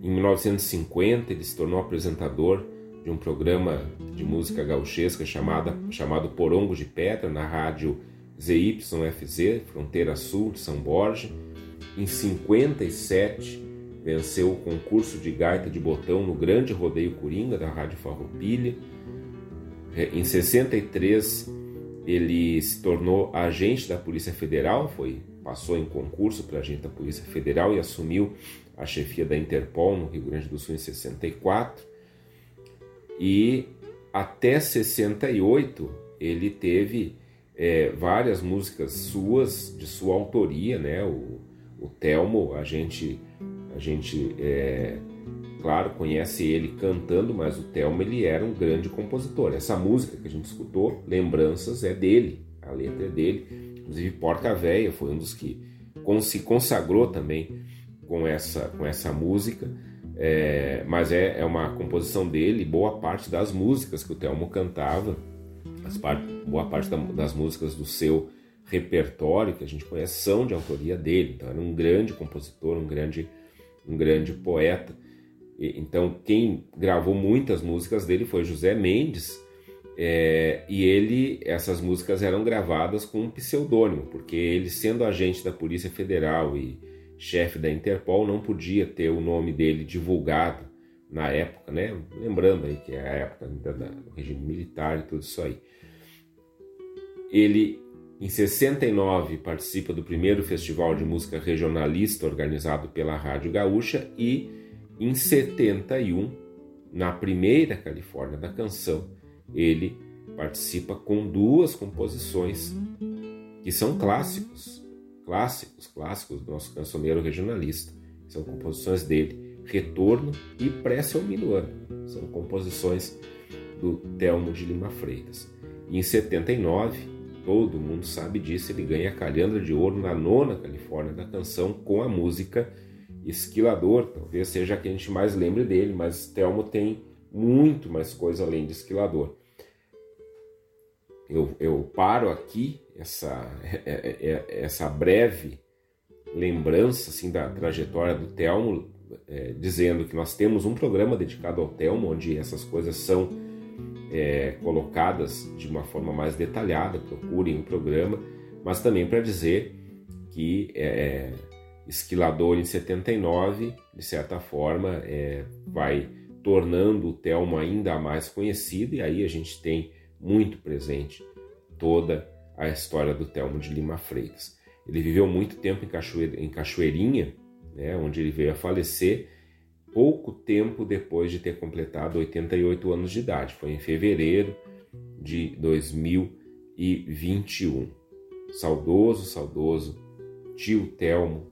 Em 1950, ele se tornou apresentador de um programa de música gauchesca chamada, chamado Porongo de Pedra, na rádio ZYFZ, Fronteira Sul de São Borja. Em 57, venceu o concurso de gaita de botão no Grande Rodeio Coringa da Rádio Farroupilha. É, em 63 ele se tornou agente da Polícia Federal, foi passou em concurso para agente da Polícia Federal e assumiu a chefia da Interpol no Rio Grande do Sul em 64. E até 68 ele teve é, várias músicas suas, de sua autoria, né? O, o Telmo, a gente, a gente é, claro, conhece ele cantando, mas o Thelma ele era um grande compositor. Essa música que a gente escutou, Lembranças, é dele, a letra é dele. Inclusive Porca Véia foi um dos que se consagrou também com essa, com essa música. É, mas é, é uma composição dele, boa parte das músicas que o Telmo cantava, boa parte da, das músicas do seu repertório que a gente conhece são de autoria dele. Então era um grande compositor, um grande, um grande poeta. Então, quem gravou muitas músicas dele foi José Mendes, é, e ele, essas músicas eram gravadas com um pseudônimo, porque ele, sendo agente da Polícia Federal e chefe da Interpol, não podia ter o nome dele divulgado na época, né? Lembrando aí que é a época do regime militar e tudo isso aí. Ele, em 69, participa do primeiro festival de música regionalista organizado pela Rádio Gaúcha e em 71, na primeira Califórnia da canção, ele participa com duas composições que são clássicos, clássicos, clássicos do nosso cancioneiro regionalista. São composições dele, Retorno e Prece ao Minuano. São composições do Telmo de Lima Freitas. E em 79, todo mundo sabe disso, ele ganha a Calhandra de Ouro na nona Califórnia da canção com a música Esquilador. Talvez seja a que a gente mais lembre dele, mas Telmo tem muito mais coisa além de Esquilador. Eu, eu paro aqui essa, é, é, é, essa breve lembrança assim da trajetória do Telmo, é, dizendo que nós temos um programa dedicado ao Telmo, onde essas coisas são é, colocadas de uma forma mais detalhada, procurem o um programa, mas também para dizer que é, Esquilador em 79, de certa forma, é, vai tornando o Telmo ainda mais conhecido, e aí a gente tem muito presente toda a história do Telmo de Lima Freitas. Ele viveu muito tempo em, Cachoeirinha, né, onde ele veio a falecer pouco tempo depois de ter completado 88 anos de idade. Foi em fevereiro de 2021. Saudoso, saudoso tio Telmo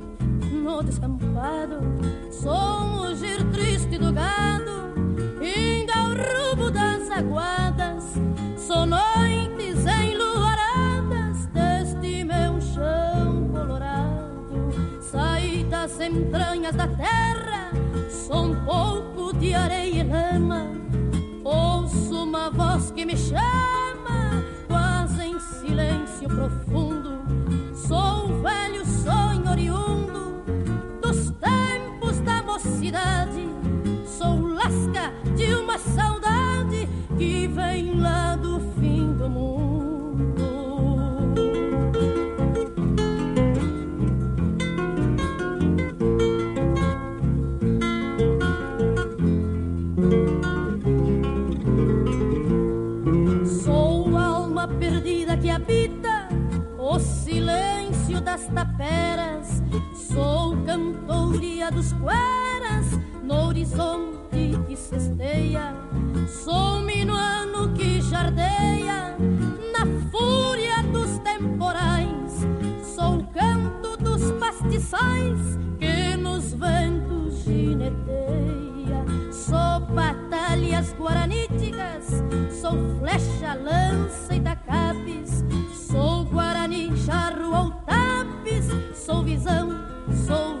no descampado. Sou um mugir triste do gado, indo ao rubo das aguadas. Sou noites enluaradas deste meu chão colorado. Saí das entranhas da terra, sou um pouco de areia e lama. Ouço uma voz que me chama, quase em silêncio profundo. Sou o velho sonho oriundo da mocidade. Sou lasca de uma saudade que vem lá do fim do mundo. Sou alma perdida que habita o silêncio das taperas. Sou cantoria dos cueras no horizonte que cesteia. Sou minuano que jardeia na fúria dos temporais. Sou o canto dos pastiçais que nos ventos gineteia. Sou batalhas guaraníticas, sou flecha, lança e tacapes. Sou guarani, charro ou tapes, sou visão, sou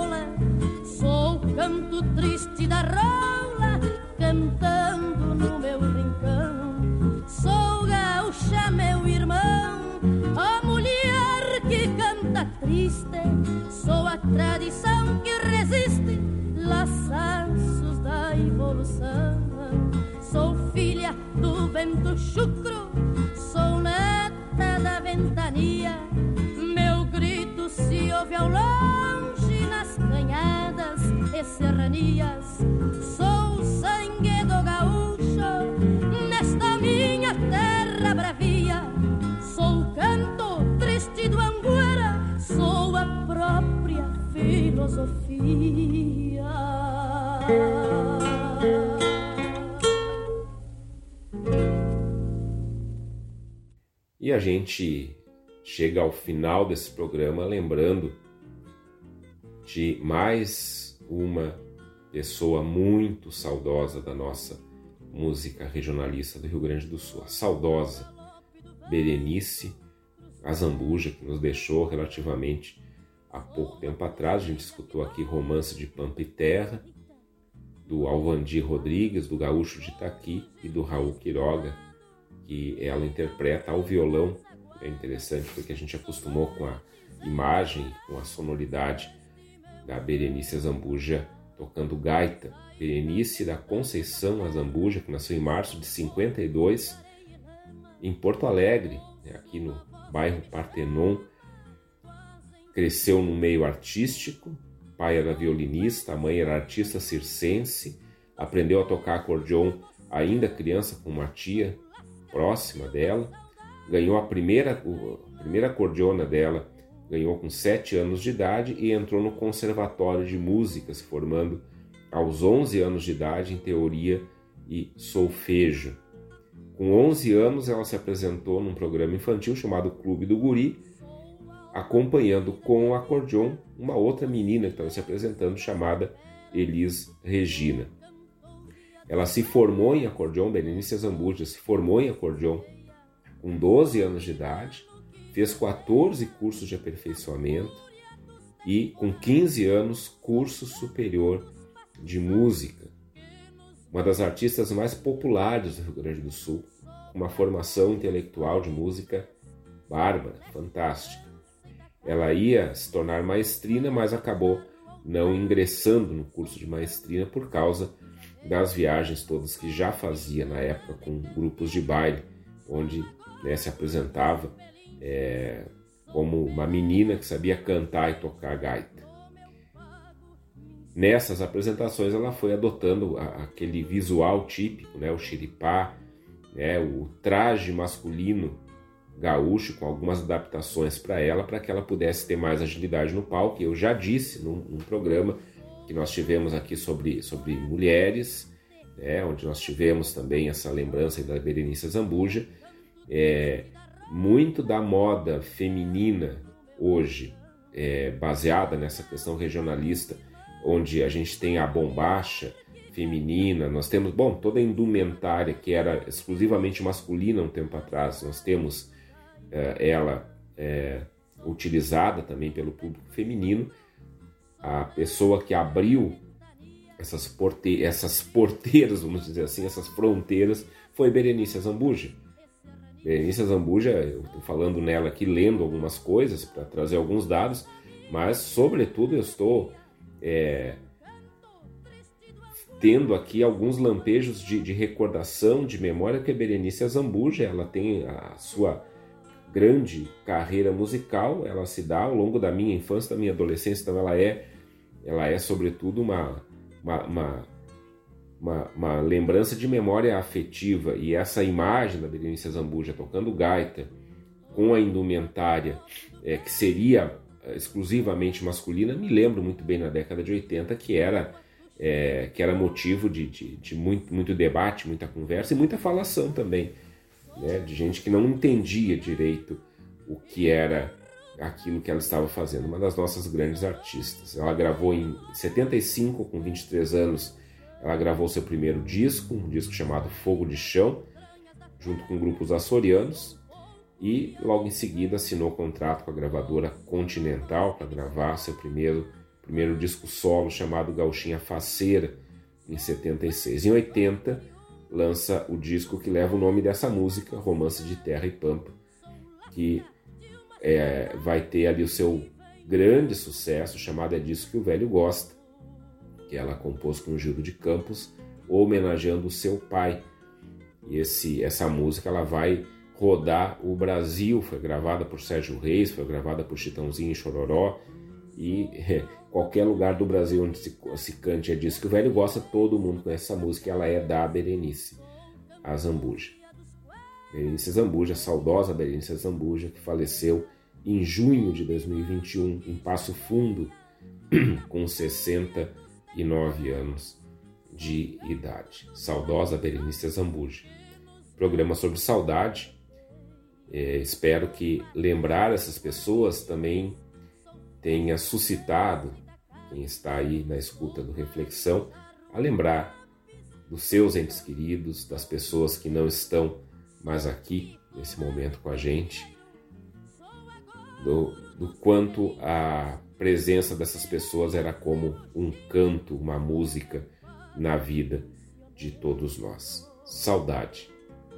vento chucro, sou neta da ventania. Meu grito se ouve ao longe nas canhadas e serranias. Sou sangue E a gente chega ao final desse programa lembrando de mais uma pessoa muito saudosa da nossa música regionalista do Rio Grande do Sul, a saudosa Berenice Azambuja, que nos deixou relativamente há pouco tempo atrás. A gente escutou aqui Romance de Pampa e Terra, do Alvandir Rodrigues, do Gaúcho de Itaqui e do Raul Quiroga, que ela interpreta ao violão. É interessante porque a gente acostumou com a imagem, com a sonoridade da Berenice Zambuja tocando gaita. Berenice da Conceição Azambuja, que nasceu em março de 52 em Porto Alegre, né, aqui no bairro Partenon. Cresceu no meio artístico, pai era violinista, a mãe era artista circense, aprendeu a tocar acordeon ainda criança com uma tia próxima dela, ganhou a primeira, a primeira acordeona dela, ganhou com 7 anos de idade e entrou no conservatório de música, se formando aos 11 anos de idade em teoria e solfejo. Com 11 anos, ela se apresentou num programa infantil chamado Clube do Guri, acompanhando com o acordeon uma outra menina que estava se apresentando, chamada Elis Regina. Ela se formou em acordeon, Berenice Zambuja se formou em acordeon com 12 anos de idade, fez 14 cursos de aperfeiçoamento e, com 15 anos, curso superior de música. Uma das artistas mais populares do Rio Grande do Sul, uma formação intelectual de música bárbara, fantástica. Ela ia se tornar maestrina, mas acabou não ingressando no curso de maestrina por causa das viagens todas que já fazia na época com grupos de baile, onde né, se apresentava é, como uma menina que sabia cantar e tocar gaita. Nessas apresentações ela foi adotando aquele visual típico, né, o xiripá, né, o traje masculino gaúcho com algumas adaptações para ela, para que ela pudesse ter mais agilidade no palco. Eu já disse num, num programa que nós tivemos aqui sobre, sobre mulheres, né, onde nós tivemos também essa lembrança da Berenice Zambuja, é, muito da moda feminina hoje, é, baseada nessa questão regionalista, onde a gente tem a bombacha, feminina, nós temos, bom, toda a indumentária que era exclusivamente masculina um tempo atrás, nós temos é, ela é, utilizada também pelo público feminino. A pessoa que abriu essas, porte essas porteiras, vamos dizer assim, essas fronteiras, foi Berenice Zambuja. Berenice Zambuja, eu estou falando nela aqui, lendo algumas coisas para trazer alguns dados, mas, sobretudo, eu estou é, tendo aqui alguns lampejos de, de, recordação, de memória, que a Berenice Zambuja ela tem a sua grande carreira musical, ela se dá ao longo da minha infância, da minha adolescência, então ela é, ela é sobretudo uma, uma, uma, uma, uma lembrança de memória afetiva, e essa imagem da Berenice Zambuja tocando gaita, com a indumentária é, que seria é, exclusivamente masculina, me lembro muito bem na década de 80 que era é, que era motivo de, de, de, muito, muito debate, muita conversa e muita falação também, né, de gente que não entendia direito o que era aquilo que ela estava fazendo. Uma das nossas grandes artistas. Ela gravou em 75, com 23 anos, ela gravou seu primeiro disco, um disco chamado Fogo de Chão, junto com grupos açorianos, e logo em seguida assinou contrato com a gravadora Continental para gravar seu primeiro primeiro disco solo chamado Gauchinha Faceira, em 76. Em 80, lança o disco que leva o nome dessa música, Romance de Terra e Pampa, que é, vai ter ali o seu grande sucesso, chamado É Disso que o Velho Gosta, que ela compôs com o Gildo de Campos, homenageando o seu pai. E esse, essa música ela vai rodar o Brasil, foi gravada por Sérgio Reis, foi gravada por Chitãozinho e Chororó, e qualquer lugar do Brasil onde se, se cante é disso que o velho gosta, todo mundo conhece essa música, ela é da Berenice, a Zambuja. Berenice Zambuja, saudosa Berenice Zambuja, que faleceu em junho de 2021 em Passo Fundo, com 69 anos de idade. Saudosa Berenice Zambuja. Programa sobre saudade. É, espero que lembrar essas pessoas também tenha suscitado quem está aí na escuta do Reflexão a lembrar dos seus entes queridos, das pessoas que não estão mais aqui nesse momento com a gente, do, do quanto a presença dessas pessoas era como um canto, uma música na vida de todos nós. Saudade.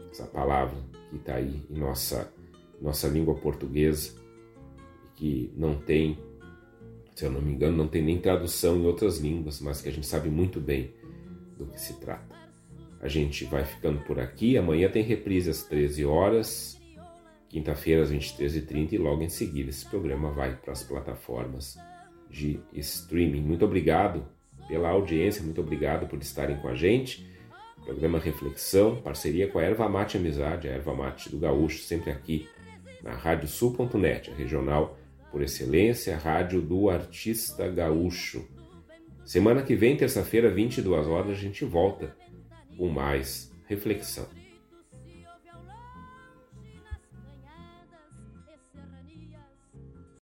essa palavra que está aí em nossa, nossa língua portuguesa, que não tem, se eu não me engano, não tem nem tradução em outras línguas, mas que a gente sabe muito bem do que se trata. A gente vai ficando por aqui. Amanhã tem reprise às 13 horas, quinta-feira às 23h30 e logo em seguida esse programa vai para as plataformas de streaming. Muito obrigado pela audiência, muito obrigado por estarem com a gente. Programa Reflexão, parceria com a Erva Mate Amizade, a Erva Mate do Gaúcho, sempre aqui na radiosul.net, a regional por excelência, a rádio do artista gaúcho. Semana que vem, terça-feira, 22 horas, a gente volta com mais reflexão.